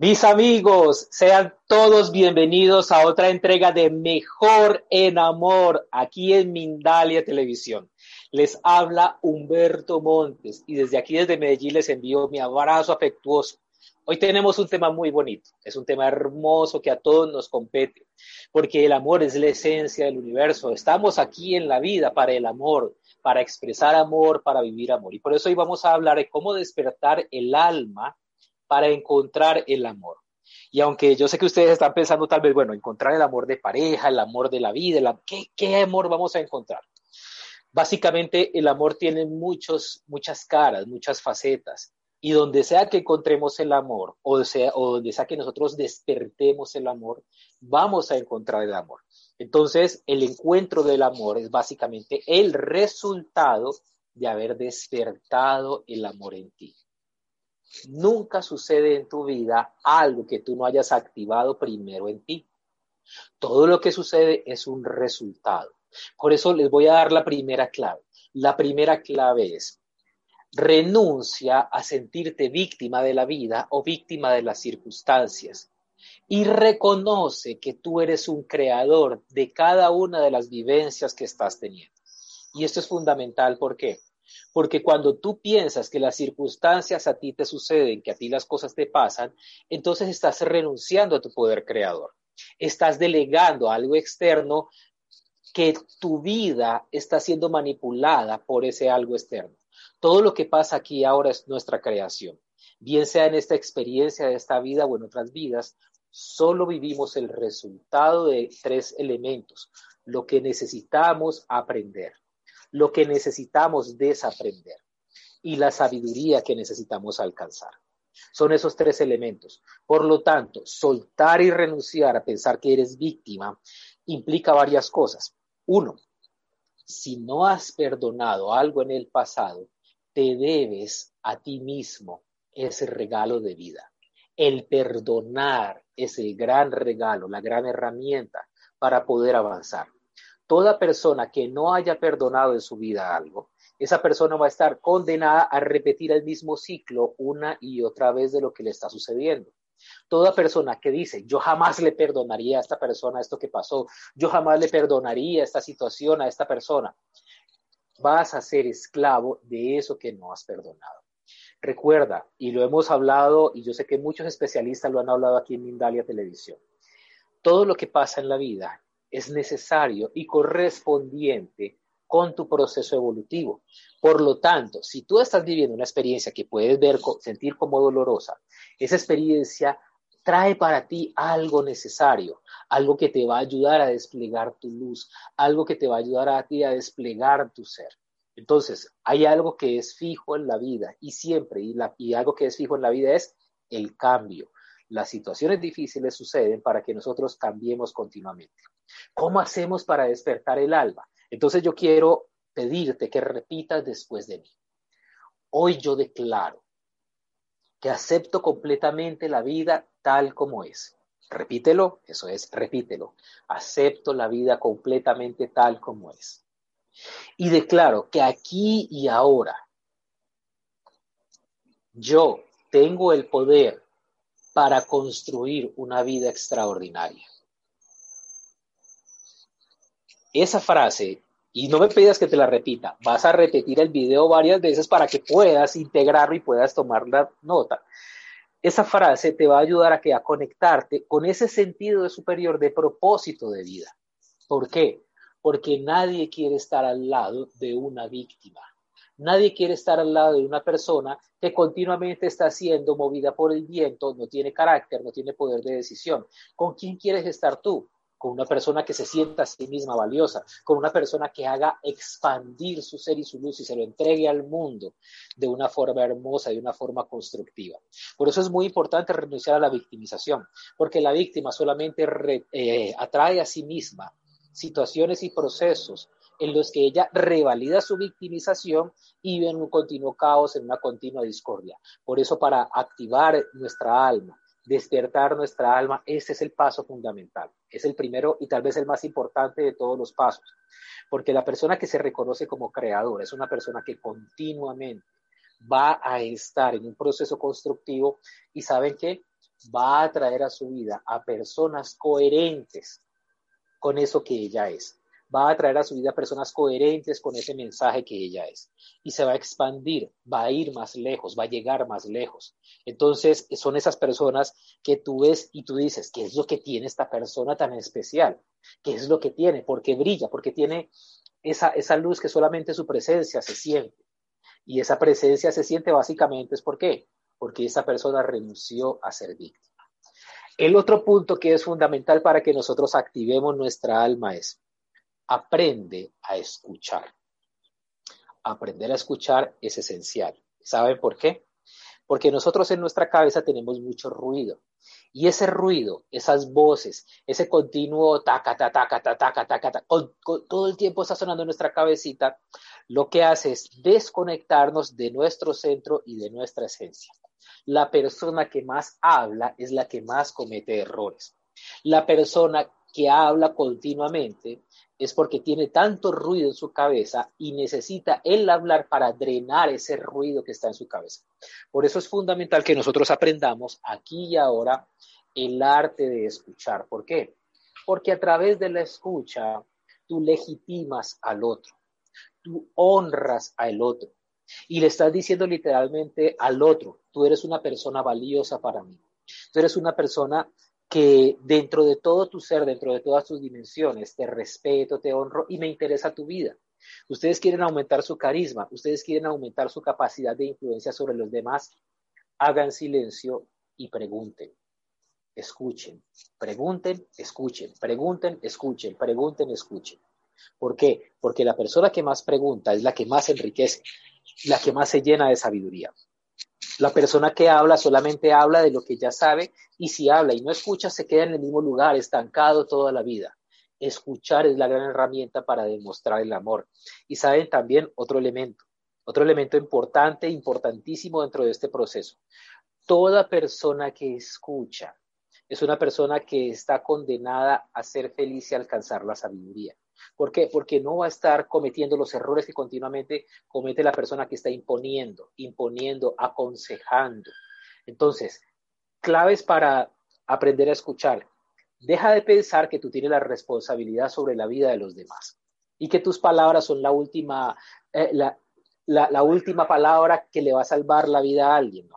Mis amigos, sean todos bienvenidos a otra entrega de Mejor en Amor aquí en Mindalia Televisión. Les habla Humberto Montes y desde aquí, desde Medellín, les envío mi abrazo afectuoso. Hoy tenemos un tema muy bonito, es un tema hermoso que a todos nos compete, porque el amor es la esencia del universo. Estamos aquí en la vida para el amor, para expresar amor, para vivir amor. Y por eso hoy vamos a hablar de cómo despertar el alma para encontrar el amor. Y aunque yo sé que ustedes están pensando tal vez, bueno, encontrar el amor de pareja, el amor de la vida, ¿qué, amor vamos a encontrar? Básicamente el amor tiene muchos, muchas caras, muchas facetas. Y donde sea que encontremos el amor, o, sea, o donde sea que nosotros despertemos el amor, vamos a encontrar el amor. Entonces, el encuentro del amor es básicamente el resultado de haber despertado el amor en ti. Nunca sucede en tu vida algo que tú no hayas activado primero en ti. Todo lo que sucede es un resultado. Por eso les voy a dar la primera clave. La primera clave es renuncia a sentirte víctima de la vida o víctima de las circunstancias y reconoce que tú eres un creador de cada una de las vivencias que estás teniendo. Y esto es fundamental, ¿por qué? Porque cuando tú piensas que las circunstancias a ti te suceden, que a ti las cosas te pasan, entonces estás renunciando a tu poder creador. Estás delegando a algo externo que tu vida está siendo manipulada por ese algo externo. Todo lo que pasa aquí ahora es nuestra creación. Bien sea en esta experiencia de esta vida o en otras vidas, solo vivimos el resultado de tres elementos, lo que necesitamos aprender, lo que necesitamos desaprender y la sabiduría que necesitamos alcanzar. Son esos tres elementos. Por lo tanto, soltar y renunciar a pensar que eres víctima implica varias cosas. Uno, si no has perdonado algo en el pasado, te debes a ti mismo ese regalo de vida. El perdonar es el gran regalo, la gran herramienta para poder avanzar toda persona que no haya perdonado en su vida algo, esa persona va a estar condenada a repetir el mismo ciclo una y otra vez de lo que le está sucediendo. Toda persona que dice, yo jamás le perdonaría a esta persona esto que pasó, yo jamás le perdonaría esta situación a esta persona, vas a ser esclavo de eso que no has perdonado. Recuerda, y lo hemos hablado, y yo sé que muchos especialistas lo han hablado aquí en Mindalia Televisión, todo lo que pasa en la vida es necesario y correspondiente con tu proceso evolutivo. Por lo tanto, si tú estás viviendo una experiencia que puedes ver, sentir como dolorosa, esa experiencia trae para ti algo necesario, algo que te va a ayudar a desplegar tu luz, algo que te va a ayudar a ti a desplegar tu ser. Entonces, hay algo que es fijo en la vida y siempre, y, y algo que es fijo en la vida es el cambio. Las situaciones difíciles suceden para que nosotros cambiemos continuamente. ¿Cómo hacemos para despertar el alma? Entonces yo quiero pedirte que repitas después de mí. Hoy yo declaro que acepto completamente la vida tal como es. Repítelo, eso es, repítelo. Acepto la vida completamente tal como es. Y declaro que aquí y ahora yo tengo el poder para construir una vida extraordinaria esa frase, y no me pidas que te la repita, vas a repetir el video varias veces para que puedas integrarlo y puedas tomar la nota. Esa frase te va a ayudar a, que, a conectarte con ese sentido de superior de propósito de vida. ¿Por qué? Porque nadie quiere estar al lado de una víctima. Nadie quiere estar al lado de una persona que continuamente está siendo movida por el viento, no tiene carácter, no tiene poder de decisión. ¿Con quién quieres estar tú? con una persona que se sienta a sí misma valiosa, con una persona que haga expandir su ser y su luz y se lo entregue al mundo de una forma hermosa, de una forma constructiva. Por eso es muy importante renunciar a la victimización, porque la víctima solamente eh, atrae a sí misma situaciones y procesos en los que ella revalida su victimización y vive en un continuo caos, en una continua discordia. Por eso para activar nuestra alma, despertar nuestra alma, ese es el paso fundamental. Es el primero y tal vez el más importante de todos los pasos. Porque la persona que se reconoce como creador es una persona que continuamente va a estar en un proceso constructivo y saben que va a traer a su vida a personas coherentes con eso que ella es. Va a traer a su vida personas coherentes con ese mensaje que ella es. Y se va a expandir, va a ir más lejos, va a llegar más lejos. Entonces, son esas personas que tú ves y tú dices, ¿qué es lo que tiene esta persona tan especial? ¿Qué es lo que tiene? Porque brilla, porque tiene esa, esa luz que solamente su presencia se siente. Y esa presencia se siente básicamente es por qué? Porque esa persona renunció a ser víctima. El otro punto que es fundamental para que nosotros activemos nuestra alma es aprende a escuchar. Aprender a escuchar es esencial. ¿Saben por qué? Porque nosotros en nuestra cabeza tenemos mucho ruido. Y ese ruido, esas voces, ese continuo taca, taca, taca, taca, taca, taca, todo el tiempo está sonando en nuestra cabecita, lo que hace es desconectarnos de nuestro centro y de nuestra esencia. La persona que más habla es la que más comete errores. La persona que habla continuamente es porque tiene tanto ruido en su cabeza y necesita el hablar para drenar ese ruido que está en su cabeza. Por eso es fundamental que nosotros aprendamos aquí y ahora el arte de escuchar. ¿Por qué? Porque a través de la escucha tú legitimas al otro, tú honras al otro y le estás diciendo literalmente al otro, tú eres una persona valiosa para mí, tú eres una persona que dentro de todo tu ser, dentro de todas tus dimensiones, te respeto, te honro y me interesa tu vida. Ustedes quieren aumentar su carisma, ustedes quieren aumentar su capacidad de influencia sobre los demás, hagan silencio y pregunten. Escuchen, pregunten, escuchen, pregunten, escuchen, pregunten, escuchen. ¿Por qué? Porque la persona que más pregunta es la que más enriquece, la que más se llena de sabiduría. La persona que habla solamente habla de lo que ya sabe y si habla y no escucha se queda en el mismo lugar, estancado toda la vida. Escuchar es la gran herramienta para demostrar el amor. Y saben también otro elemento, otro elemento importante, importantísimo dentro de este proceso. Toda persona que escucha es una persona que está condenada a ser feliz y alcanzar la sabiduría. ¿Por qué? Porque no va a estar cometiendo los errores que continuamente comete la persona que está imponiendo, imponiendo, aconsejando. Entonces, claves para aprender a escuchar. Deja de pensar que tú tienes la responsabilidad sobre la vida de los demás y que tus palabras son la última, eh, la, última palabra que le va a salvar la vida a alguien.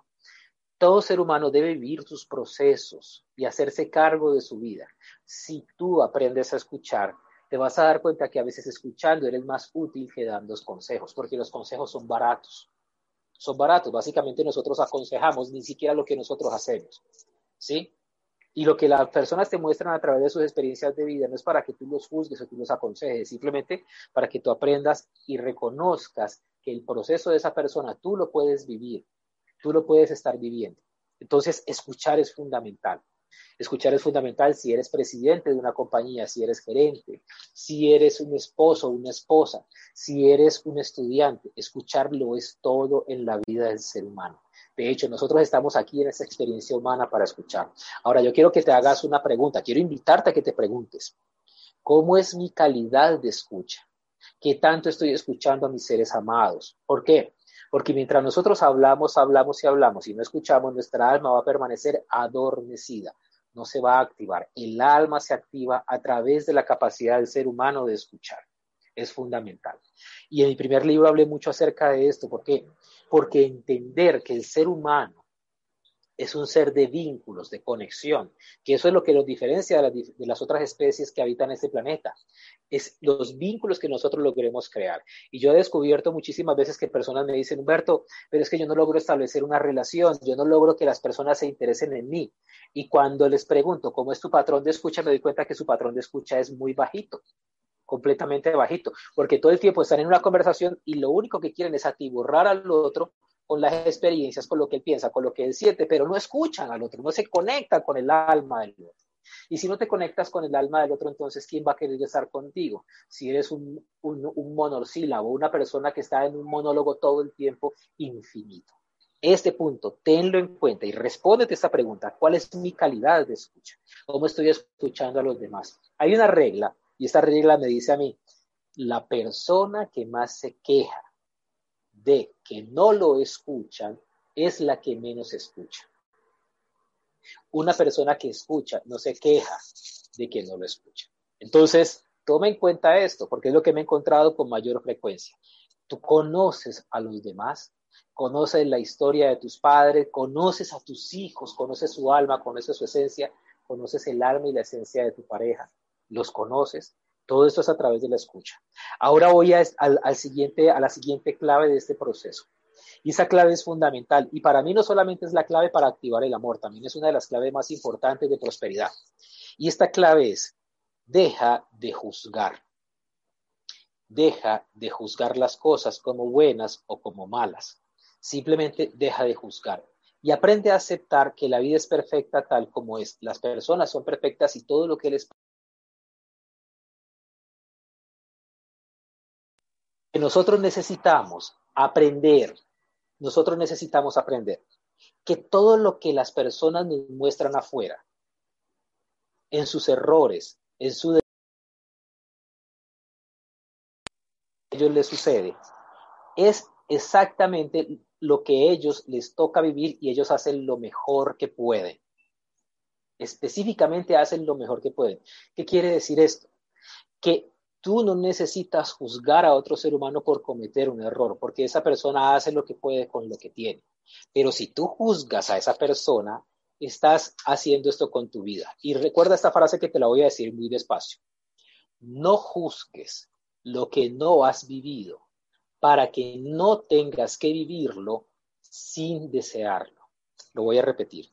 Todo ser humano debe vivir sus procesos y hacerse cargo de su vida. Si tú aprendes a escuchar, te vas a dar cuenta que a veces escuchando eres más útil que dando consejos, porque los consejos son baratos. Son baratos. Básicamente nosotros aconsejamos ni siquiera lo que nosotros hacemos. ¿Sí? Y lo que las personas te muestran a través de sus experiencias de vida no es para que tú los juzgues o tú los aconsejes, simplemente para que tú aprendas y reconozcas que el proceso de esa persona tú lo puedes vivir, tú lo puedes estar viviendo. Entonces, escuchar es fundamental. Escuchar es fundamental si eres presidente de una compañía, si eres gerente, si eres un esposo o una esposa, si eres un estudiante. Escucharlo es todo en la vida del ser humano. De hecho, nosotros estamos aquí en esa experiencia humana para escuchar. Ahora, yo quiero que te hagas una pregunta, quiero invitarte a que te preguntes, ¿cómo es mi calidad de escucha? ¿Qué tanto estoy escuchando a mis seres amados? ¿Por qué? Porque mientras nosotros hablamos, hablamos y hablamos y no escuchamos, nuestra alma va a permanecer adormecida, no se va a activar. El alma se activa a través de la capacidad del ser humano de escuchar. Es fundamental. Y en mi primer libro hablé mucho acerca de esto. ¿Por qué? Porque entender que el ser humano es un ser de vínculos, de conexión, que eso es lo que los diferencia de, las otras especies que habitan este planeta. Es los vínculos que nosotros logremos crear. Y yo he descubierto muchísimas veces que personas me dicen, Humberto, pero es que yo no logro establecer una relación, yo no logro que las personas se interesen en mí. Y cuando les pregunto cómo es tu patrón de escucha, me doy cuenta que su patrón de escucha es muy bajito completamente bajito, porque todo el tiempo están en una conversación y lo único que quieren es atiborrar al otro con las experiencias, con lo que él piensa, con lo que él siente, pero no escuchan al otro, no se conectan con el alma del otro. Y si no te conectas con el alma del otro, entonces, ¿quién va a querer estar contigo? Si eres un, monosílabo, una persona que está en un monólogo todo el tiempo infinito. Este punto, tenlo en cuenta y respóndete esta pregunta. ¿Cuál es mi calidad de escucha? ¿Cómo estoy escuchando a los demás? Hay una regla y esta regla me dice a mí, la persona que más se queja de que no lo escuchan es la que menos escucha. Una persona que escucha no se queja de que no lo escucha. Entonces, toma en cuenta esto, porque es lo que me he encontrado con mayor frecuencia. Tú conoces a los demás, conoces la historia de tus padres, conoces a tus hijos, conoces su alma, conoces su esencia, conoces el alma y la esencia de tu pareja, los conoces. Todo esto es a través de la escucha. Ahora voy a, al siguiente, a la siguiente clave de este proceso. Y esa clave es fundamental. Y para mí no solamente es la clave para activar el amor, también es una de las claves más importantes de prosperidad. Y esta clave es, deja de juzgar. Deja de juzgar las cosas como buenas o como malas. Simplemente deja de juzgar. Y aprende a aceptar que la vida es perfecta tal como es. Las personas son perfectas y todo lo que les que nosotros necesitamos aprender, nosotros necesitamos aprender que todo lo que las personas nos muestran afuera, en sus errores, en su ellos les sucede, es exactamente lo que ellos les toca vivir y ellos hacen lo mejor que pueden. Específicamente hacen lo mejor que pueden. ¿Qué quiere decir esto? Que tú no necesitas juzgar a otro ser humano por cometer un error, porque esa persona hace lo que puede con lo que tiene. Pero si tú juzgas a esa persona, estás haciendo esto con tu vida. Y recuerda esta frase que te la voy a decir muy despacio. No juzgues lo que no has vivido para que no tengas que vivirlo sin desearlo. Lo voy a repetir.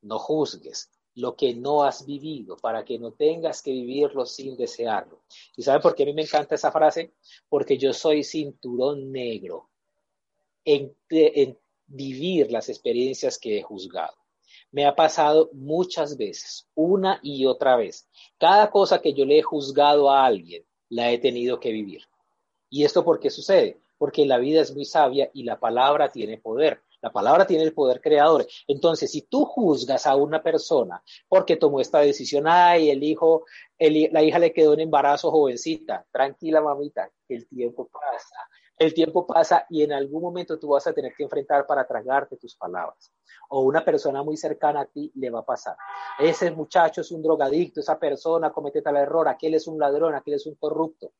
No juzgues lo que no has vivido para que no tengas que vivirlo sin desearlo. ¿Y saben por qué a mí me encanta esa frase? Porque yo soy cinturón negro en, en vivir las experiencias que he juzgado. Me ha pasado muchas veces, una y otra vez. Cada cosa que yo le he juzgado a alguien, la he tenido que vivir. ¿Y esto por qué sucede? Porque la vida es muy sabia y la palabra tiene poder. La palabra tiene el poder creador. Entonces, si tú juzgas a una persona porque tomó esta decisión, ay, el hijo, la hija le quedó en embarazo jovencita, tranquila mamita, el tiempo pasa, el tiempo pasa y en algún momento tú vas a tener que enfrentar para tragarte tus palabras. O una persona muy cercana a ti le va a pasar. Ese muchacho es un drogadicto, esa persona comete tal error, aquel es un ladrón, aquel es un corrupto.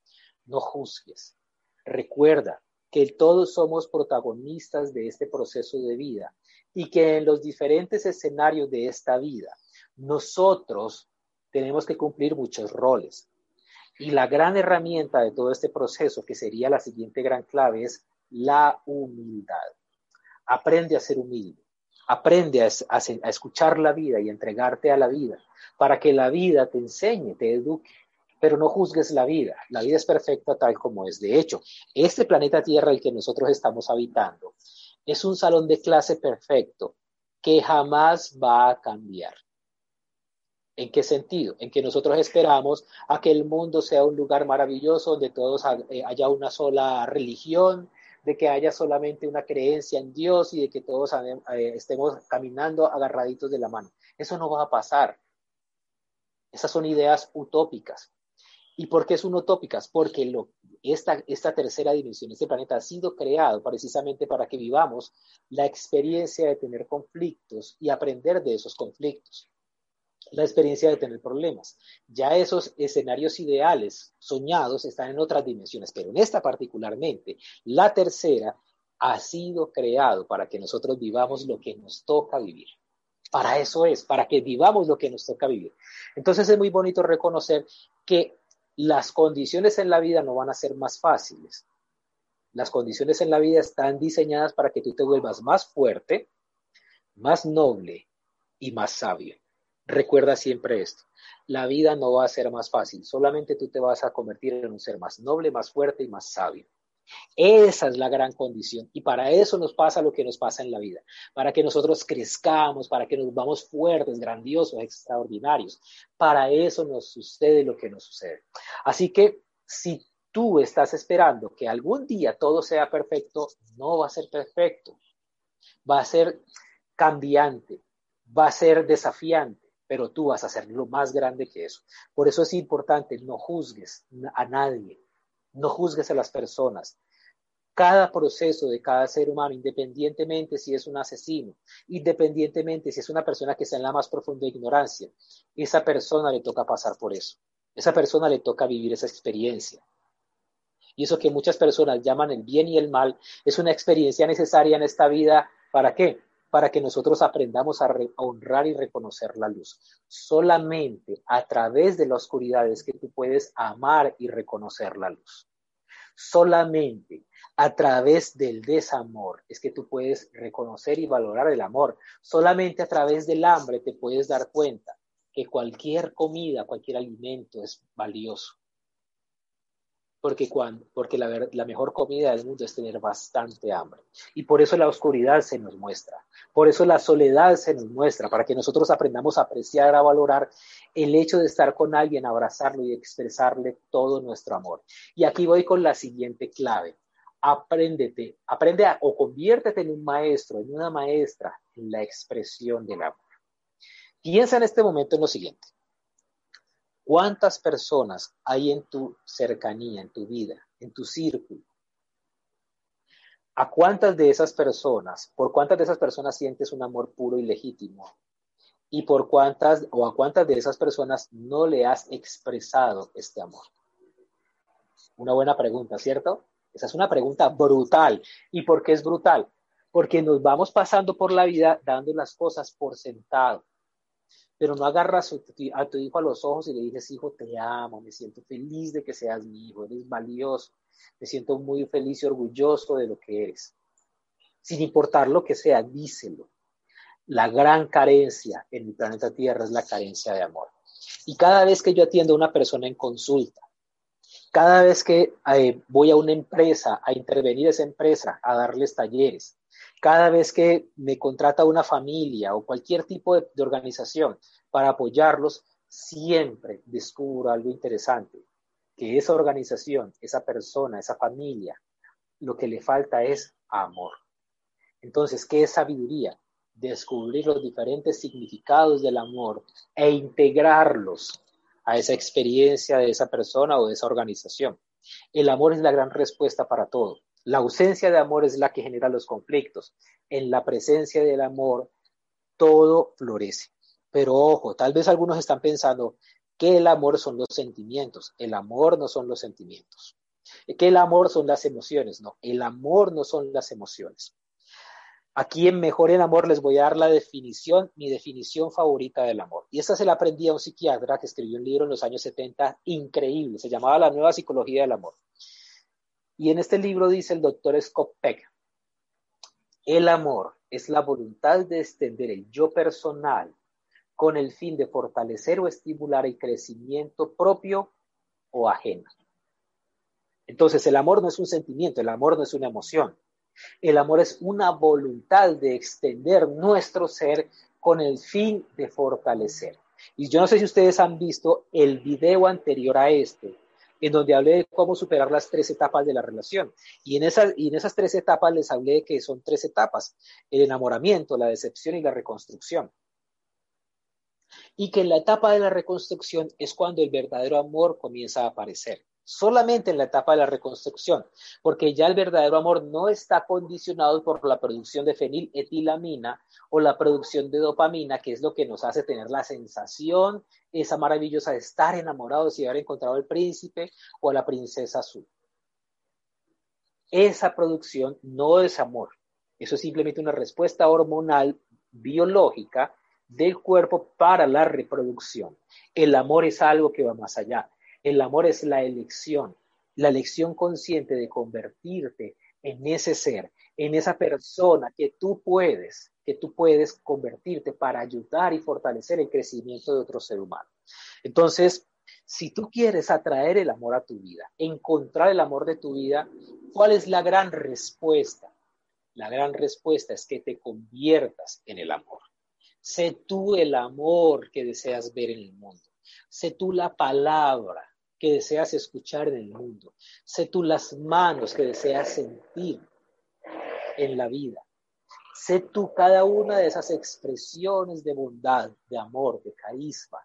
No juzgues. Recuerda que todos somos protagonistas de este proceso de vida y que en los diferentes escenarios de esta vida nosotros tenemos que cumplir muchos roles. Y la gran herramienta de todo este proceso, que sería la siguiente gran clave, es la humildad. Aprende a ser humilde, aprende a, escuchar la vida y entregarte a la vida para que la vida te enseñe, te eduque, pero no juzgues la vida. La vida es perfecta tal como es. De hecho, este planeta Tierra, el que nosotros estamos habitando, es un salón de clase perfecto que jamás va a cambiar. ¿En qué sentido? En que nosotros esperamos a que el mundo sea un lugar maravilloso donde todos eh, haya una sola religión, de que haya solamente una creencia en Dios y de que todos eh, estemos caminando agarraditos de la mano. Eso no va a pasar. Esas son ideas utópicas. ¿Y por qué son utópicas? Porque lo, esta, esta tercera dimensión, este planeta ha sido creado precisamente para que vivamos la experiencia de tener conflictos y aprender de esos conflictos la experiencia de tener problemas. Ya esos escenarios ideales soñados están en otras dimensiones, pero en esta particularmente, la tercera ha sido creado para que nosotros vivamos lo que nos toca vivir. Para eso es, para que vivamos lo que nos toca vivir. Entonces es muy bonito reconocer que las condiciones en la vida no van a ser más fáciles. Las condiciones en la vida están diseñadas para que tú te vuelvas más fuerte, más noble y más sabio. Recuerda siempre esto. La vida no va a ser más fácil, solamente tú te vas a convertir en un ser más noble, más fuerte y más sabio. Esa es la gran condición y para eso nos pasa lo que nos pasa en la vida, para que nosotros crezcamos, para que nos vamos fuertes, grandiosos, extraordinarios. Para eso nos sucede lo que nos sucede. Así que si tú estás esperando que algún día todo sea perfecto, no va a ser perfecto. Va a ser cambiante, va a ser desafiante pero tú vas a ser lo más grande que eso. Por eso es importante, no juzgues a nadie, no juzgues a las personas. cada proceso de cada ser humano, independientemente si es un asesino, independientemente si es una persona que está en la más profunda ignorancia, esa persona le toca pasar por eso. Esa persona le toca vivir esa experiencia. Y eso que muchas personas llaman el bien y el mal es una experiencia necesaria en esta vida. ¿Para qué? Para que nosotros aprendamos a, honrar y reconocer la luz. Solamente a través de la oscuridad es que tú puedes amar y reconocer la luz. Solamente a través del desamor es que tú puedes reconocer y valorar el amor. Solamente a través del hambre te puedes dar cuenta que cualquier comida, cualquier alimento es valioso porque, cuando, porque la, mejor comida del mundo es tener bastante hambre. Y por eso la oscuridad se nos muestra, por eso la soledad se nos muestra, para que nosotros aprendamos a apreciar, a valorar el hecho de estar con alguien, abrazarlo y expresarle todo nuestro amor. Y aquí voy con la siguiente clave. Apréndete, aprende a, o conviértete en un maestro, en una maestra en la expresión del amor. Piensa en este momento en lo siguiente. ¿Cuántas personas hay en tu cercanía, en tu vida, en tu círculo? ¿A cuántas de esas personas, por cuántas de esas personas sientes un amor puro y legítimo? ¿Y por cuántas o a cuántas de esas personas no le has expresado este amor? Una buena pregunta, ¿cierto? Esa es una pregunta brutal. ¿Y por qué es brutal? Porque nos vamos pasando por la vida dando las cosas por sentado pero no agarras a tu hijo a los ojos y le dices, hijo, te amo, me siento feliz de que seas mi hijo, eres valioso, me siento muy feliz y orgulloso de lo que eres. Sin importar lo que sea, díselo. La gran carencia en el planeta Tierra es la carencia de amor. Y cada vez que yo atiendo a una persona en consulta, cada vez que eh, voy a una empresa a intervenir esa empresa, a darles talleres, cada vez que me contrata una familia o cualquier tipo de, organización para apoyarlos, siempre descubro algo interesante, que esa organización, esa persona, esa familia, lo que le falta es amor. Entonces, ¿qué sabiduría? Descubrir los diferentes significados del amor e integrarlos a esa experiencia de esa persona o de esa organización. El amor es la gran respuesta para todo. La ausencia de amor es la que genera los conflictos. En la presencia del amor, todo florece. Pero ojo, tal vez algunos están pensando que el amor son los sentimientos. El amor no son los sentimientos. Que el amor son las emociones. No, el amor no son las emociones. Aquí en Mejor en Amor les voy a dar la definición, mi definición favorita del amor. Y esta se la aprendí a un psiquiatra que escribió un libro en los años 70 increíble. Se llamaba La nueva psicología del amor. Y en este libro dice el doctor Scott Peck, el amor es la voluntad de extender el yo personal con el fin de fortalecer o estimular el crecimiento propio o ajeno. Entonces, el amor no es un sentimiento, el amor no es una emoción. El amor es una voluntad de extender nuestro ser con el fin de fortalecer. Y yo no sé si ustedes han visto el video anterior a este, en donde hablé de cómo superar las tres etapas de la relación. Y en, esas, y en esas tres etapas les hablé de que son tres etapas, el enamoramiento, la decepción y la reconstrucción. Y que en la etapa de la reconstrucción es cuando el verdadero amor comienza a aparecer solamente en la etapa de la reconstrucción, porque ya el verdadero amor no está condicionado por la producción de feniletilamina o la producción de dopamina, que es lo que nos hace tener la sensación esa maravillosa de estar enamorados y haber encontrado al príncipe o a la princesa azul. Esa producción no es amor, eso es simplemente una respuesta hormonal biológica del cuerpo para la reproducción. El amor es algo que va más allá. El amor es la elección, la elección consciente de convertirte en ese ser, en esa persona que tú puedes, que tú puedes convertirte para ayudar y fortalecer el crecimiento de otro ser humano. Entonces, si tú quieres atraer el amor a tu vida, encontrar el amor de tu vida, ¿cuál es la gran respuesta? La gran respuesta es que te conviertas en el amor. Sé tú el amor que deseas ver en el mundo. Sé tú la palabra que deseas escuchar en el mundo. Sé tú las manos que deseas sentir en la vida. Sé tú cada una de esas expresiones de bondad, de amor, de carisma,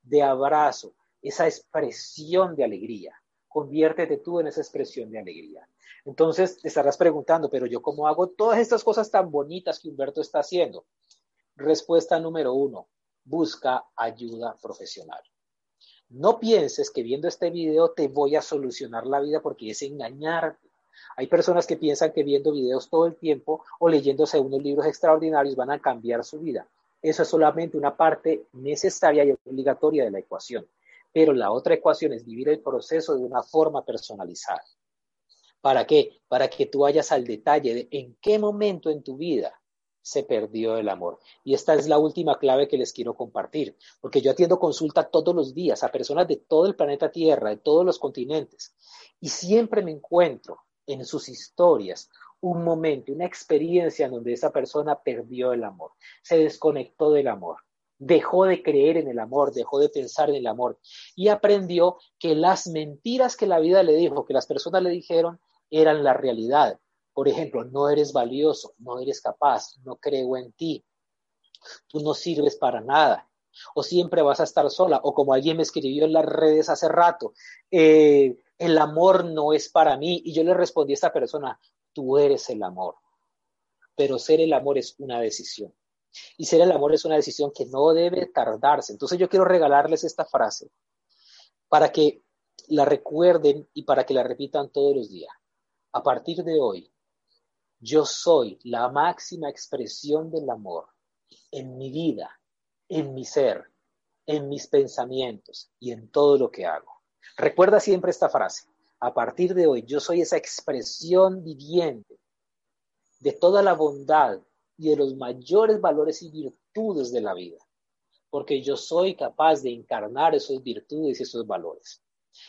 de abrazo, esa expresión de alegría. conviértete tú en esa expresión de alegría. Entonces te estarás preguntando, pero yo cómo hago todas estas cosas tan bonitas que Humberto está haciendo. Respuesta número uno, busca ayuda profesional. No pienses que viendo este video te voy a solucionar la vida porque es engañarte. Hay personas que piensan que viendo videos todo el tiempo o leyéndose unos libros extraordinarios van a cambiar su vida. Eso es solamente una parte necesaria y obligatoria de la ecuación. Pero la otra ecuación es vivir el proceso de una forma personalizada. ¿Para qué? Para que tú vayas al detalle de en qué momento en tu vida se perdió el amor. Y esta es la última clave que les quiero compartir, porque yo atiendo consulta todos los días a personas de todo el planeta Tierra, de todos los continentes, y siempre me encuentro en sus historias un momento, una experiencia en donde esa persona perdió el amor, se desconectó del amor, dejó de creer en el amor, dejó de pensar en el amor y aprendió que las mentiras que la vida le dijo, que las personas le dijeron, eran la realidad por ejemplo, no eres valioso, no eres capaz, no creo en ti, tú no sirves para nada, o siempre vas a estar sola, o como alguien me escribió en las redes hace rato, eh, el amor no es para mí, y yo le respondí a esta persona, tú eres el amor, pero ser el amor es una decisión. Y ser el amor es una decisión que no debe tardarse. Entonces yo quiero regalarles esta frase para que la recuerden y para que la repitan todos los días. A partir de hoy, yo soy la máxima expresión del amor en mi vida, en mi ser, en mis pensamientos y en todo lo que hago. Recuerda siempre esta frase. A partir de hoy, yo soy esa expresión viviente de toda la bondad y de los mayores valores y virtudes de la vida, porque yo soy capaz de encarnar esas virtudes y esos valores.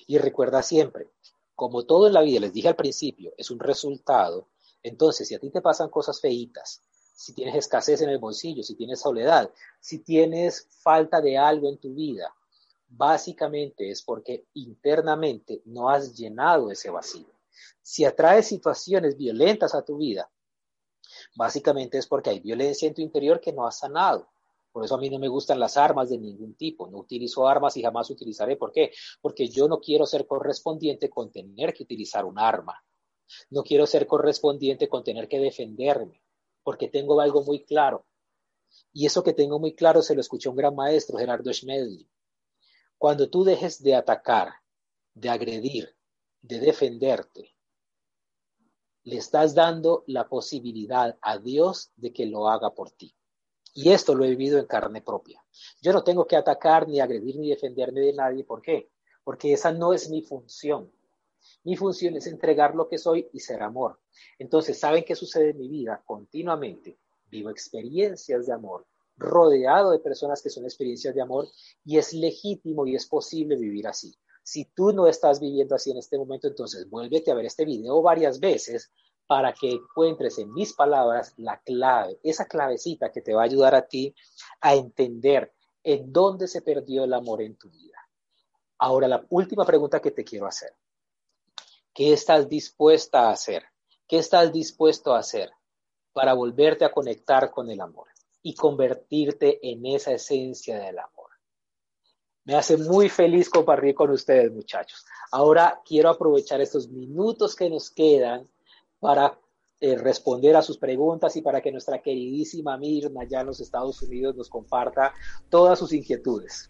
Y recuerda siempre, como todo en la vida, les dije al principio, es un resultado entonces, si a ti te pasan cosas feitas, si tienes escasez en el bolsillo, si tienes soledad, si tienes falta de algo en tu vida, básicamente es porque internamente no has llenado ese vacío. Si atraes situaciones violentas a tu vida, básicamente es porque hay violencia en tu interior que no has sanado. Por eso a mí no me gustan las armas de ningún tipo. No utilizo armas y jamás utilizaré. ¿Por qué? Porque yo no quiero ser correspondiente con tener que utilizar un arma. No quiero ser correspondiente con tener que defenderme, porque tengo algo muy claro. Y eso que tengo muy claro se lo escuchó un gran maestro, Gerardo Schmedli. Cuando tú dejes de atacar, de agredir, de defenderte, le estás dando la posibilidad a Dios de que lo haga por ti. Y esto lo he vivido en carne propia. Yo no tengo que atacar, ni agredir, ni defenderme de nadie. ¿Por qué? Porque esa no es mi función. Mi función es entregar lo que soy y ser amor. Entonces, ¿saben qué sucede en mi vida? Continuamente vivo experiencias de amor, rodeado de personas que son experiencias de amor y es legítimo y es posible vivir así. Si tú no estás viviendo así en este momento, entonces vuélvete a ver este video varias veces para que encuentres en mis palabras la clave, esa clavecita que te va a ayudar a ti a entender en dónde se perdió el amor en tu vida. Ahora, la última pregunta que te quiero hacer. ¿Qué estás dispuesta a hacer? ¿Qué estás dispuesto a hacer para volverte a conectar con el amor y convertirte en esa esencia del amor? Me hace muy feliz compartir con ustedes, muchachos. Ahora quiero aprovechar estos minutos que nos quedan para eh, responder a sus preguntas y para que nuestra queridísima Mirna ya en los Estados Unidos nos comparta todas sus inquietudes.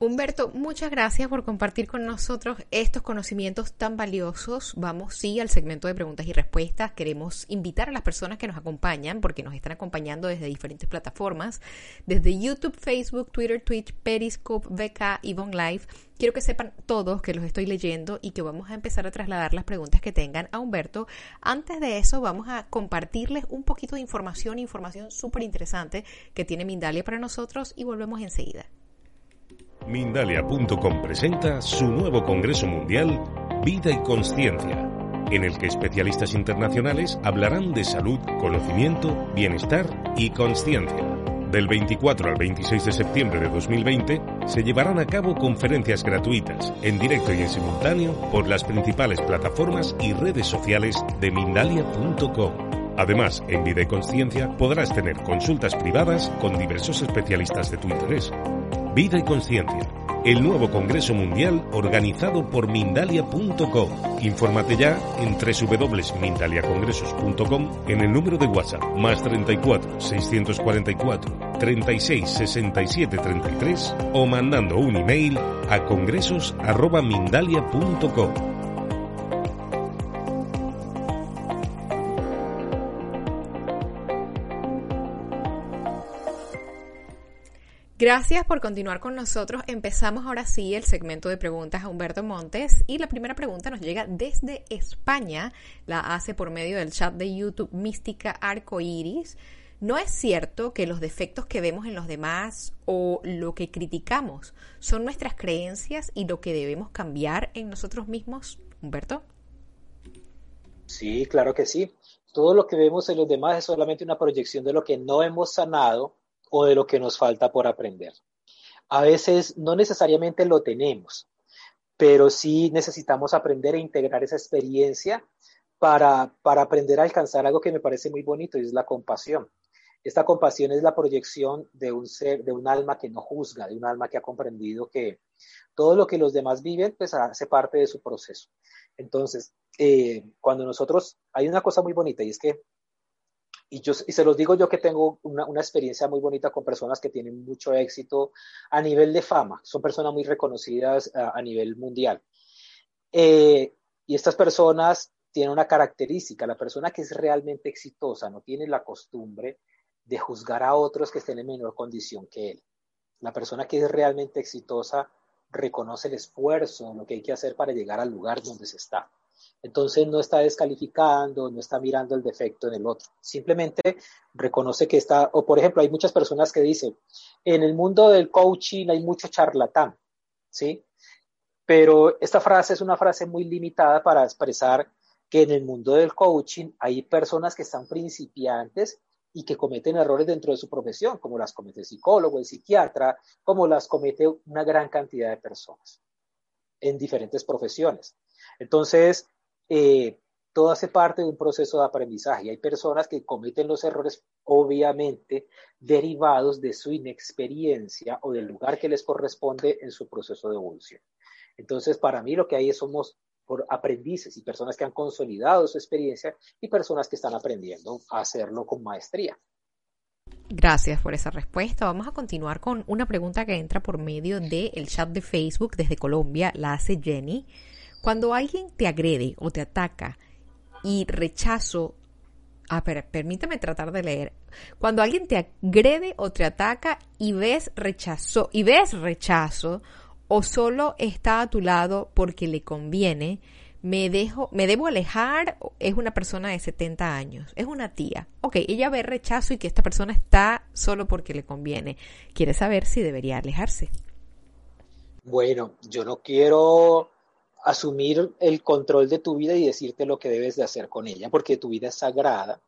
Humberto, muchas gracias por compartir con nosotros estos conocimientos tan valiosos. Vamos, sí, al segmento de preguntas y respuestas. Queremos invitar a las personas que nos acompañan, porque nos están acompañando desde diferentes plataformas, desde YouTube, Facebook, Twitter, Twitch, Periscope, VK y Von Live. Quiero que sepan todos que los estoy leyendo y que vamos a empezar a trasladar las preguntas que tengan a Humberto. Antes de eso, vamos a compartirles un poquito de información, información súper interesante que tiene Mindalia para nosotros y volvemos enseguida. Mindalia.com presenta su nuevo Congreso Mundial Vida y Consciencia, en el que especialistas internacionales hablarán de salud, conocimiento, bienestar y consciencia. Del 24 al 26 de septiembre de 2020 se llevarán a cabo conferencias gratuitas, en directo y en simultáneo, por las principales plataformas y redes sociales de Mindalia.com. Además, en Vida y Consciencia podrás tener consultas privadas con diversos especialistas de tu interés Vida y Conciencia, el nuevo Congreso Mundial organizado por Mindalia.com. Infórmate ya en www.mindaliacongresos.com en el número de WhatsApp más 34 644 36 67 33 o mandando un email a congresos.mindalia.com. Gracias por continuar con nosotros. Empezamos ahora sí el segmento de preguntas a Humberto Montes y la primera pregunta nos llega desde España. La hace por medio del chat de YouTube Mística Arcoiris. ¿No es cierto que los defectos que vemos en los demás o lo que criticamos son nuestras creencias y lo que debemos cambiar en nosotros mismos, Humberto? Sí, claro que sí. Todo lo que vemos en los demás es solamente una proyección de lo que no hemos sanado o de lo que nos falta por aprender. A veces no necesariamente lo tenemos, pero sí necesitamos aprender a integrar esa experiencia para, para aprender a alcanzar algo que me parece muy bonito y es la compasión. Esta compasión es la proyección de un ser, de un alma que no juzga, de un alma que ha comprendido que todo lo que los demás viven, pues hace parte de su proceso. Entonces, eh, cuando nosotros, hay una cosa muy bonita y es que y, yo, y se los digo yo que tengo una, una, experiencia muy bonita con personas que tienen mucho éxito a nivel de fama, son personas muy reconocidas a, nivel mundial. Eh, y estas personas tienen una característica, la persona que es realmente exitosa no tiene la costumbre de juzgar a otros que estén en menor condición que él. La persona que es realmente exitosa reconoce el esfuerzo, lo que hay que hacer para llegar al lugar donde se está. Entonces no está descalificando, no está mirando el defecto en el otro. Simplemente reconoce que está, o por ejemplo, hay muchas personas que dicen, en el mundo del coaching hay mucho charlatán, ¿sí? Pero esta frase es una frase muy limitada para expresar que en el mundo del coaching hay personas que están principiantes y que cometen errores dentro de su profesión, como las comete el psicólogo, el psiquiatra, como las comete una gran cantidad de personas en diferentes profesiones. Entonces, eh, todo hace parte de un proceso de aprendizaje. Hay personas que cometen los errores, obviamente, derivados de su inexperiencia o del lugar que les corresponde en su proceso de evolución. Entonces, para mí lo que hay es somos por aprendices y personas que han consolidado su experiencia y personas que están aprendiendo a hacerlo con maestría. Gracias por esa respuesta. Vamos a continuar con una pregunta que entra por medio del chat de Facebook desde Colombia. La hace Jenny. Cuando alguien te agrede o te ataca y rechazo, ah, pero permíteme tratar de leer. Cuando alguien te agrede o te ataca y ves rechazo, y ves rechazo, o solo está a tu lado porque le conviene, me dejo, me debo alejar, es una persona de 70 años, es una tía. Ok, ella ve rechazo y que esta persona está solo porque le conviene. Quiere saber si debería alejarse. Bueno, yo no quiero asumir el control de tu vida y decirte lo que debes de hacer con ella, porque tu vida es sagrada,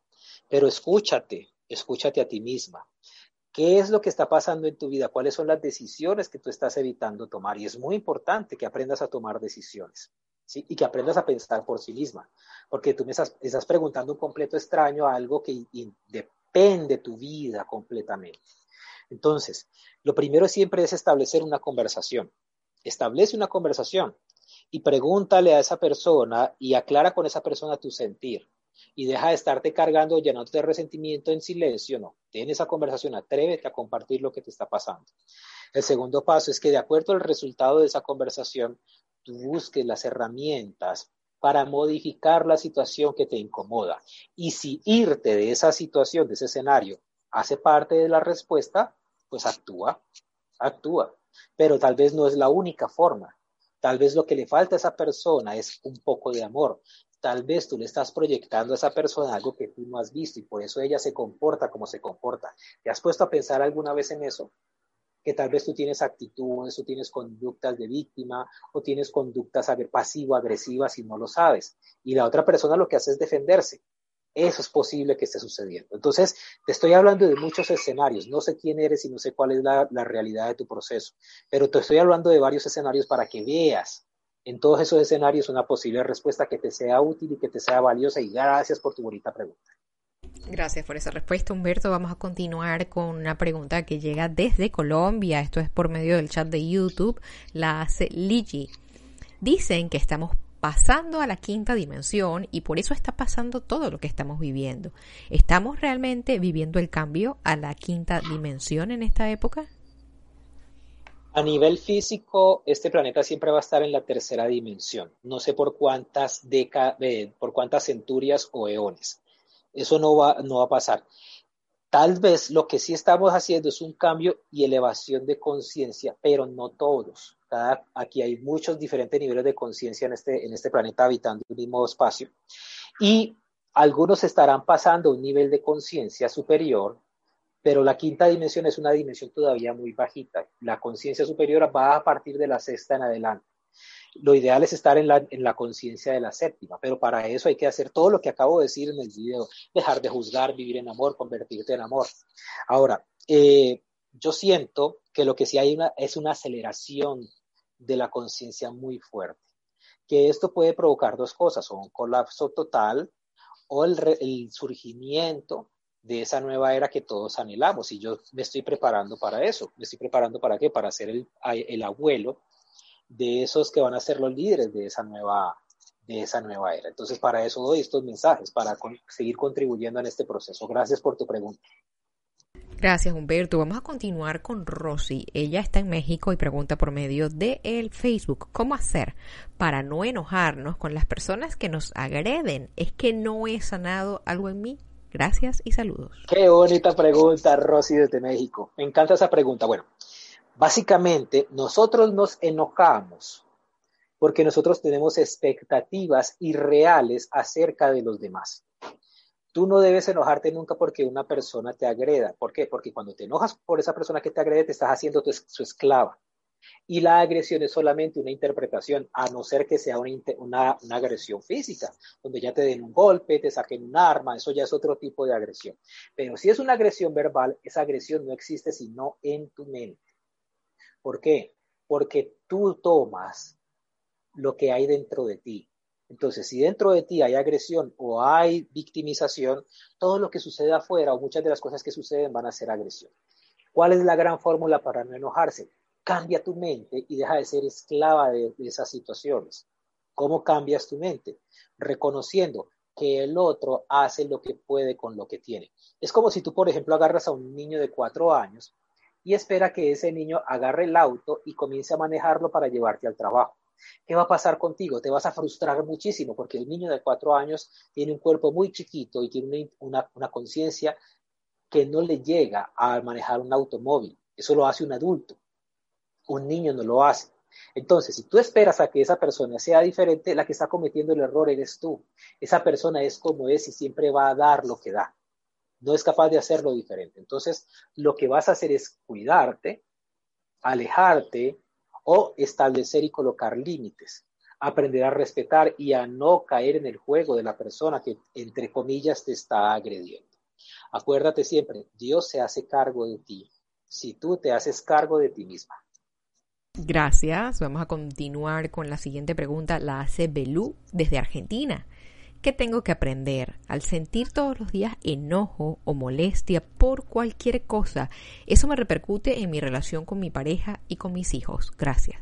pero escúchate, escúchate a ti misma. ¿Qué es lo que está pasando en tu vida? ¿Cuáles son las decisiones que tú estás evitando tomar? Y es muy importante que aprendas a tomar decisiones. ¿Sí? Y que aprendas a pensar por sí misma, porque tú me estás, estás preguntando un completo extraño a algo que depende de tu vida completamente. Entonces, lo primero siempre es establecer una conversación. Establece una conversación y pregúntale a esa persona y aclara con esa persona tu sentir. Y deja de estarte cargando, llenándote de resentimiento en silencio, no. Ten esa conversación, atrévete a compartir lo que te está pasando. El segundo paso es que de acuerdo al resultado de esa conversación, tú busques las herramientas para modificar la situación que te incomoda. Y si irte de esa situación, de ese escenario, hace parte de la respuesta, pues actúa, actúa. Pero tal vez no es la única forma. Tal vez lo que le falta a esa persona es un poco de amor. Tal vez tú le estás proyectando a esa persona algo que tú no has visto y por eso ella se comporta como se comporta. ¿Te has puesto a pensar alguna vez en eso? Que tal vez tú tienes actitudes o tienes conductas de víctima o tienes conductas pasivo-agresivas y no lo sabes. Y la otra persona lo que hace es defenderse. Eso es posible que esté sucediendo. Entonces, te estoy hablando de muchos escenarios. No sé quién eres y no sé cuál es la, realidad de tu proceso, pero te estoy hablando de varios escenarios para que veas en todos esos escenarios una posible respuesta que te sea útil y que te sea valiosa. Y gracias por tu bonita pregunta. Gracias por esa respuesta, Humberto. Vamos a continuar con una pregunta que llega desde Colombia. Esto es por medio del chat de YouTube. La hace Ligi. Dicen que estamos pasando a la quinta dimensión y por eso está pasando todo lo que estamos viviendo. ¿Estamos realmente viviendo el cambio a la quinta dimensión en esta época? A nivel físico, este planeta siempre va a estar en la tercera dimensión. No sé por cuántas décadas, eh, por cuántas centurias o eones. Eso no va, no va a pasar. Tal vez lo que sí estamos haciendo es un cambio y elevación de conciencia, pero no todos. aquí hay muchos diferentes niveles de conciencia en este, en este planeta habitando el mismo espacio. Y algunos estarán pasando a un nivel de conciencia superior, pero la quinta dimensión es una dimensión todavía muy bajita. La conciencia superior va a partir de la sexta en adelante. Lo ideal es estar en la, conciencia de la séptima, pero para eso hay que hacer todo lo que acabo de decir en el video, dejar de juzgar, vivir en amor, convertirte en amor. Ahora, eh, yo siento que lo que sí hay es una aceleración de la conciencia muy fuerte, que esto puede provocar dos cosas, o un colapso total o el, el surgimiento de esa nueva era que todos anhelamos. Y yo me estoy preparando para eso. Me estoy preparando para qué? Para ser el, el abuelo de esos que van a ser los líderes de esa nueva, de esa nueva era. Entonces, para eso doy estos mensajes, para seguir contribuyendo en este proceso. Gracias por tu pregunta. Gracias, Humberto. Vamos a continuar con Rosy. Ella está en México y pregunta por medio de el Facebook, ¿cómo hacer para no enojarnos con las personas que nos agreden? ¿Es que no he sanado algo en mí? Gracias y saludos. Qué bonita pregunta, Rosy, desde México. Me encanta esa pregunta. Bueno, Básicamente, nosotros nos enojamos porque nosotros tenemos expectativas irreales acerca de los demás. Tú no debes enojarte nunca porque una persona te agreda. ¿Por qué? Porque cuando te enojas por esa persona que te agrede, te estás haciendo su esclava. Y la agresión es solamente una interpretación, a no ser que sea una, una, agresión física, donde ya te den un golpe, te saquen un arma, eso ya es otro tipo de agresión. Pero si es una agresión verbal, esa agresión no existe sino en tu mente. ¿Por qué? Porque tú tomas lo que hay dentro de ti. Entonces, si dentro de ti hay agresión o hay victimización, todo lo que sucede afuera o muchas de las cosas que suceden van a ser agresión. ¿Cuál es la gran fórmula para no enojarse? Cambia tu mente y deja de ser esclava de, de esas situaciones. ¿Cómo cambias tu mente? Reconociendo que el otro hace lo que puede con lo que tiene. Es como si tú, por ejemplo, agarras a un niño de cuatro años y espera que ese niño agarre el auto y comience a manejarlo para llevarte al trabajo. ¿Qué va a pasar contigo? Te vas a frustrar muchísimo porque el niño de cuatro años tiene un cuerpo muy chiquito y tiene una, una conciencia que no le llega a manejar un automóvil. Eso lo hace un adulto. Un niño no lo hace. Entonces, si tú esperas a que esa persona sea diferente, la que está cometiendo el error eres tú. Esa persona es como es y siempre va a dar lo que da no es capaz de hacerlo diferente. Entonces, lo que vas a hacer es cuidarte, alejarte o establecer y colocar límites, aprender a respetar y a no caer en el juego de la persona que, entre comillas, te está agrediendo. Acuérdate siempre, Dios se hace cargo de ti si tú te haces cargo de ti misma. Gracias. Vamos a continuar con la siguiente pregunta. La hace Belú desde Argentina. ¿Qué tengo que aprender al sentir todos los días enojo o molestia por cualquier cosa? Eso me repercute en mi relación con mi pareja y con mis hijos. Gracias.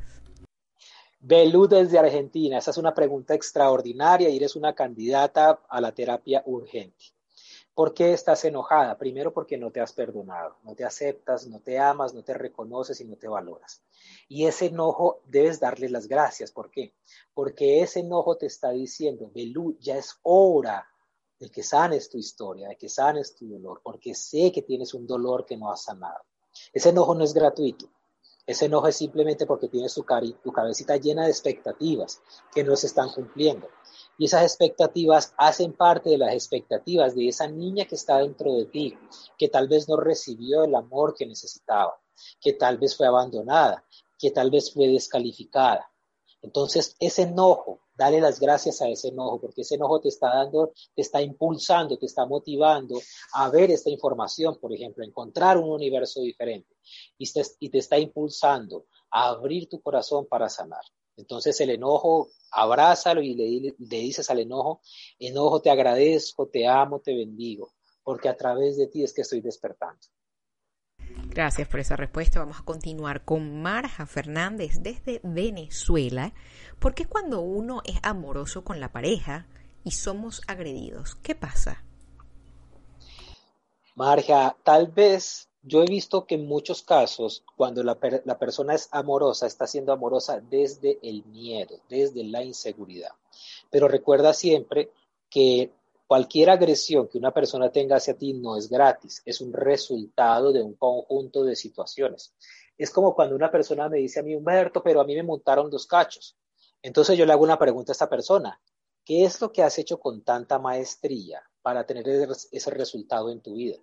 Belú desde Argentina. Esa es una pregunta extraordinaria y eres una candidata a la terapia urgente. ¿Por qué estás enojada? Primero porque no te has perdonado, no te aceptas, no te amas, no te reconoces y no te valoras. Y ese enojo debes darle las gracias. ¿Por qué? Porque ese enojo te está diciendo, Belú, ya es hora de que sanes tu historia, de que sanes tu dolor, porque sé que tienes un dolor que no has sanado. Ese enojo no es gratuito. Ese enojo es simplemente porque tienes tu, tu cabecita llena de expectativas que no se están cumpliendo. Y esas expectativas hacen parte de las expectativas de esa niña que está dentro de ti, que tal vez no recibió el amor que necesitaba, que tal vez fue abandonada, que tal vez fue descalificada. Entonces, ese enojo, dale las gracias a ese enojo, porque ese enojo te está dando, te está impulsando, te está motivando a ver esta información, por ejemplo, encontrar un universo diferente y te, y te está impulsando a abrir tu corazón para sanar. Entonces el enojo, abrázalo y le, le, dices al enojo, enojo, te agradezco, te amo, te bendigo, porque a través de ti es que estoy despertando. Gracias por esa respuesta. Vamos a continuar con Marja Fernández desde Venezuela. ¿Por qué cuando uno es amoroso con la pareja y somos agredidos? ¿Qué pasa? Marja, tal vez yo he visto que en muchos casos, cuando la, la, persona es amorosa, está siendo amorosa desde el miedo, desde la inseguridad. Pero recuerda siempre que cualquier agresión que una persona tenga hacia ti no es gratis, es un resultado de un conjunto de situaciones. Es como cuando una persona me dice a mí, Humberto, pero a mí me montaron dos cachos. Entonces yo le hago una pregunta a esta persona, ¿qué es lo que has hecho con tanta maestría para tener ese resultado en tu vida?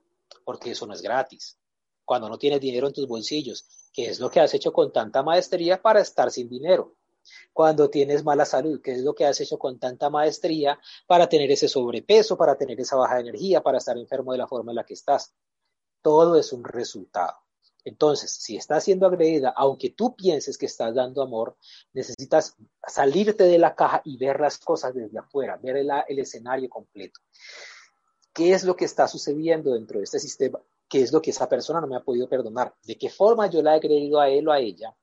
Porque eso no es gratis cuando no tienes dinero en tus bolsillos, ¿qué es lo que has hecho con tanta maestría para estar sin dinero? Cuando tienes mala salud, ¿qué es lo que has hecho con tanta maestría para tener ese sobrepeso, para tener esa baja de energía, para estar enfermo de la forma en la que estás? Todo es un resultado. Entonces, si estás siendo agredida, aunque tú pienses que estás dando amor, necesitas salirte de la caja y ver las cosas desde afuera, ver el, el escenario completo. ¿Qué es lo que está sucediendo dentro de este sistema? Qué es lo que esa persona no me ha podido perdonar, de qué forma yo la he creído a él o a ella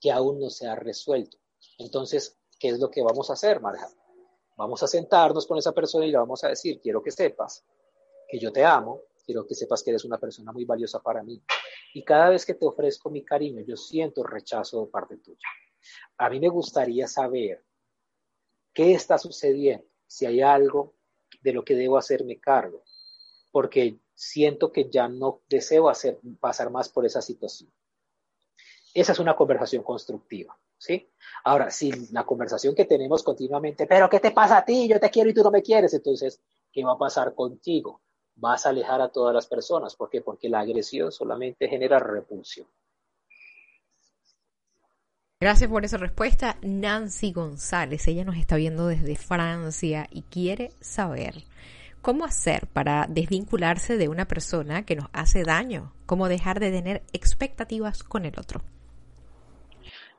que aún no se ha resuelto. Entonces, ¿qué es lo que vamos a hacer, Marja? Vamos a sentarnos con esa persona y le vamos a decir, quiero que sepas que yo te amo, quiero que sepas que eres una persona muy valiosa para mí. Y cada vez que te ofrezco mi cariño, yo siento rechazo de parte tuya. A mí me gustaría saber qué está sucediendo, si hay algo de lo que debo hacerme cargo, porque siento que ya no deseo hacer, pasar más por esa situación. Esa es una conversación constructiva, ¿sí? Ahora, si la conversación que tenemos continuamente, pero ¿qué te pasa a ti? Yo te quiero y tú no me quieres, entonces, ¿qué va a pasar contigo? Vas a alejar a todas las personas. ¿Por qué? Porque la agresión solamente genera repulsión. Gracias por esa respuesta, Nancy González. Ella nos está viendo desde Francia y quiere saber ¿Cómo hacer para desvincularse de una persona que nos hace daño? ¿Cómo dejar de tener expectativas con el otro?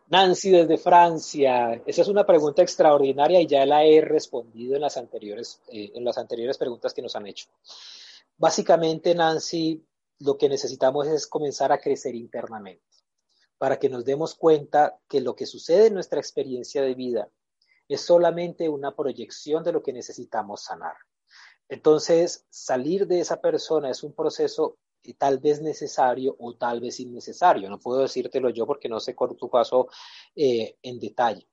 Nancy desde Francia, esa es una pregunta extraordinaria y ya la he respondido en las anteriores, eh, en las anteriores preguntas que nos han hecho. Básicamente, Nancy, lo que necesitamos es comenzar a crecer internamente para que nos demos cuenta que lo que sucede en nuestra experiencia de vida es solamente una proyección de lo que necesitamos sanar. Entonces, salir de esa persona es un proceso tal vez necesario o tal vez innecesario. No puedo decírtelo yo porque no sé con tu caso eh, en detalle.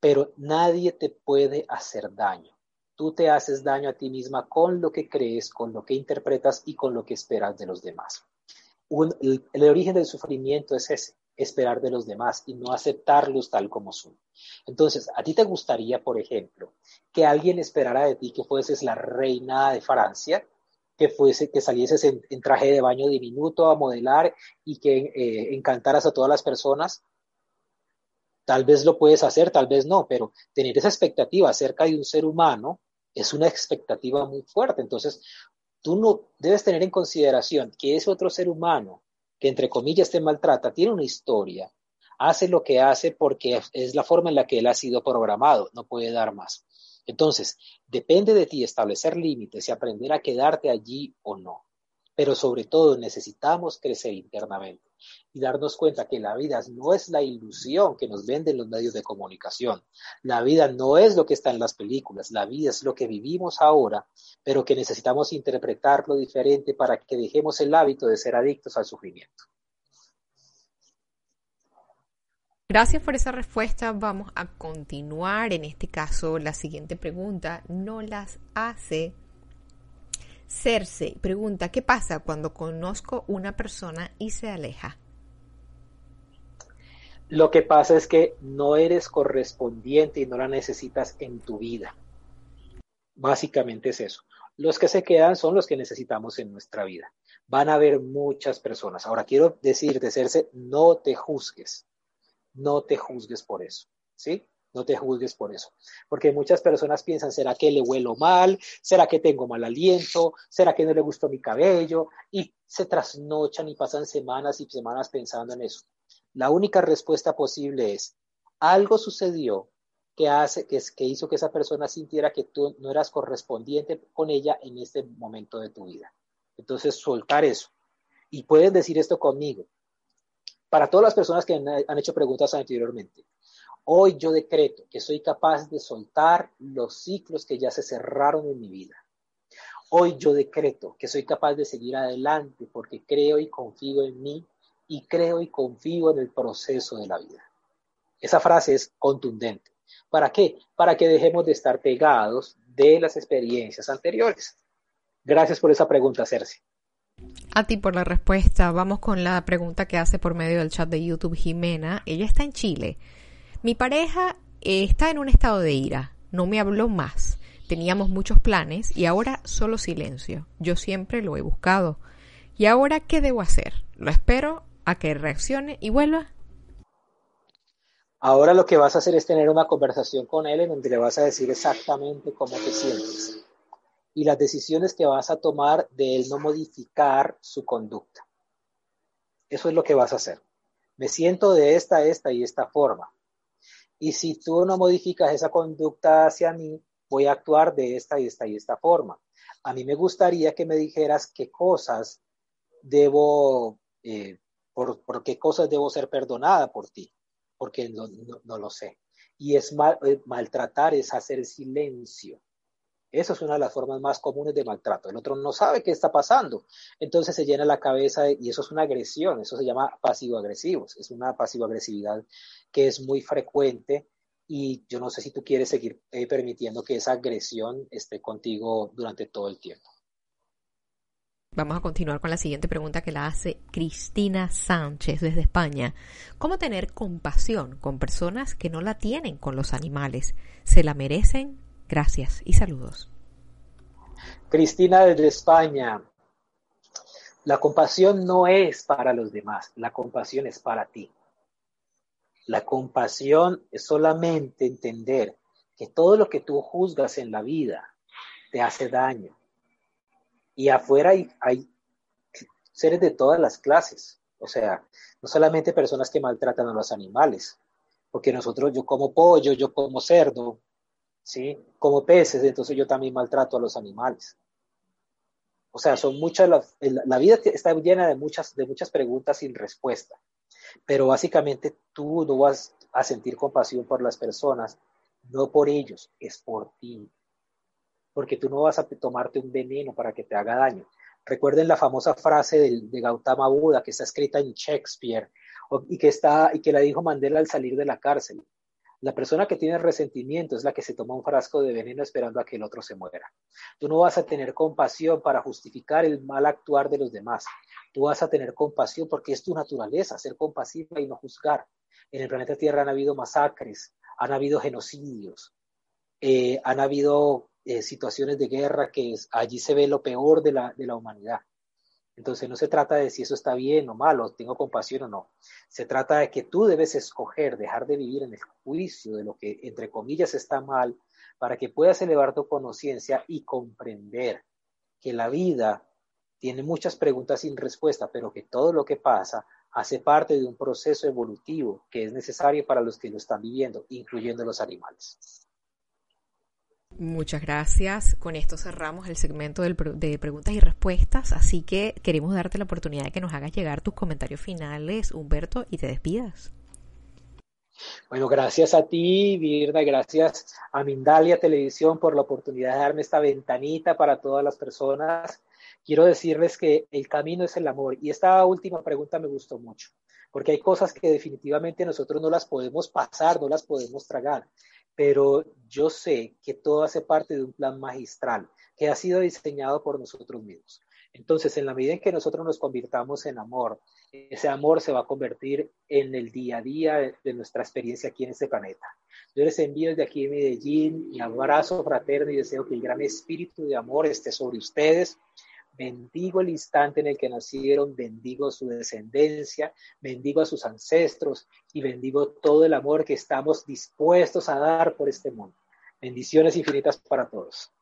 Pero nadie te puede hacer daño. Tú te haces daño a ti misma con lo que crees, con lo que interpretas y con lo que esperas de los demás. el origen del sufrimiento es ese esperar de los demás y no aceptarlos tal como son. Entonces, ¿a ti te gustaría, por ejemplo, que alguien esperara de ti que fueses la reina de Francia, que fuese, que salieses en, traje de baño diminuto a modelar y que eh, encantaras a todas las personas? Tal vez lo puedes hacer, tal vez no, pero tener esa expectativa acerca de un ser humano es una expectativa muy fuerte. Entonces, tú no debes tener en consideración que ese otro ser humano que entre comillas te maltrata, tiene una historia, hace lo que hace porque es la forma en la que él ha sido programado, no puede dar más. Entonces, depende de ti establecer límites y aprender a quedarte allí o no. Pero sobre todo necesitamos crecer internamente y darnos cuenta que la vida no es la ilusión que nos venden los medios de comunicación. La vida no es lo que está en las películas, la vida es lo que vivimos ahora, pero que necesitamos interpretarlo diferente para que dejemos el hábito de ser adictos al sufrimiento. Gracias por esa respuesta. Vamos a continuar. En este caso, la siguiente pregunta no las hace Cerce. Pregunta, ¿qué pasa cuando conozco una persona y se aleja? Lo que pasa es que no eres correspondiente y no la necesitas en tu vida. Básicamente es eso. Los que se quedan son los que necesitamos en nuestra vida. Van a haber muchas personas. Ahora quiero decirte, Cerce, no te juzgues. No te juzgues por eso. ¿Sí? No te juzgues por eso. Porque muchas personas piensan, ¿será que le huelo mal? ¿Será que tengo mal aliento? ¿Será que no le gustó mi cabello? Y se trasnochan y pasan semanas y semanas pensando en eso. La única respuesta posible es, algo sucedió que, hace, que, hizo que esa persona sintiera que tú no eras correspondiente con ella en este momento de tu vida. Entonces, soltar eso. Y puedes decir esto conmigo. Para todas las personas que han hecho preguntas anteriormente, hoy yo decreto que soy capaz de soltar los ciclos que ya se cerraron en mi vida. Hoy yo decreto que soy capaz de seguir adelante porque creo y confío en mí y creo y confío en el proceso de la vida. Esa frase es contundente. ¿Para qué? Para que dejemos de estar pegados de las experiencias anteriores. Gracias por esa pregunta, Cersei. A ti por la respuesta. Vamos con la pregunta que hace por medio del chat de YouTube Jimena. Ella está en Chile. Mi pareja está en un estado de ira. No me habló más. Teníamos muchos planes y ahora solo silencio. Yo siempre lo he buscado. ¿Y ahora qué debo hacer? ¿Lo espero a que reaccione y vuelva? Ahora lo que vas a hacer es tener una conversación con él en donde le vas a decir exactamente cómo te sientes y las decisiones que vas a tomar de él no modificar su conducta. Eso es lo que vas a hacer. Me siento de esta, esta y esta forma. Y si tú no modificas esa conducta hacia mí, voy a actuar de esta y esta y esta forma. A mí me gustaría que me dijeras qué cosas debo, eh, por, qué cosas debo ser perdonada por ti, porque no, lo sé. Y es mal, eh, maltratar, es hacer silencio. Eso es una de las formas más comunes de maltrato. El otro no sabe qué está pasando. Entonces se llena la cabeza y eso es una agresión. Eso se llama pasivo-agresivos. Es una pasivo-agresividad que es muy frecuente y yo no sé si tú quieres seguir eh, permitiendo que esa agresión esté contigo durante todo el tiempo. Vamos a continuar con la siguiente pregunta que la hace Cristina Sánchez desde España. ¿Cómo tener compasión con personas que no la tienen con los animales? ¿Se la merecen? Gracias y saludos. Cristina desde España. La compasión no es para los demás, la compasión es para ti. La compasión es solamente entender que todo lo que tú juzgas en la vida te hace daño. Y afuera hay, hay seres de todas las clases. O sea, no solamente personas que maltratan a los animales, porque nosotros, yo como pollo, yo como cerdo, ¿sí? Como peces, entonces yo también maltrato a los animales. O sea, son muchas, la, vida está llena de muchas, de muchas preguntas sin respuesta, pero básicamente tú no vas a sentir compasión por las personas, no por ellos, es por ti. Porque tú no vas a tomarte un veneno para que te haga daño. Recuerden la famosa frase de Gautama Buda que está escrita en Shakespeare y que, está, y que la dijo Mandela al salir de la cárcel. La persona que tiene resentimiento es la que se toma un frasco de veneno esperando a que el otro se muera. Tú no vas a tener compasión para justificar el mal actuar de los demás. Tú vas a tener compasión porque es tu naturaleza, ser compasiva y no juzgar. En el planeta Tierra han habido masacres, han habido genocidios, eh, han habido eh, situaciones de guerra que allí se ve lo peor de la, de la humanidad. Entonces no se trata de si eso está bien o malo, tengo compasión o no. Se trata de que tú debes escoger dejar de vivir en el juicio de lo que entre comillas está mal para que puedas elevar tu conciencia y comprender que la vida tiene muchas preguntas sin respuesta, pero que todo lo que pasa hace parte de un proceso evolutivo que es necesario para los que lo están viviendo, incluyendo los animales. Muchas gracias. Con esto cerramos el segmento de preguntas y respuestas, así que queremos darte la oportunidad de que nos hagas llegar tus comentarios finales, Humberto, y te despidas. Bueno, gracias a ti, Virna, gracias a Mindalia Televisión por la oportunidad de darme esta ventanita para todas las personas. Quiero decirles que el camino es el amor y esta última pregunta me gustó mucho, porque hay cosas que definitivamente nosotros no las podemos pasar, no las podemos tragar pero yo sé que todo hace parte de un plan magistral que ha sido diseñado por nosotros mismos. Entonces, en la medida en que nosotros nos convirtamos en amor, ese amor se va a convertir en el día a día de, nuestra experiencia aquí en este planeta. Yo les envío desde aquí en Medellín mi abrazo fraterno y deseo que el gran espíritu de amor esté sobre ustedes bendigo el instante en el que nacieron, bendigo su descendencia, bendigo a sus ancestros y bendigo todo el amor que estamos dispuestos a dar por este mundo. Bendiciones infinitas para todos.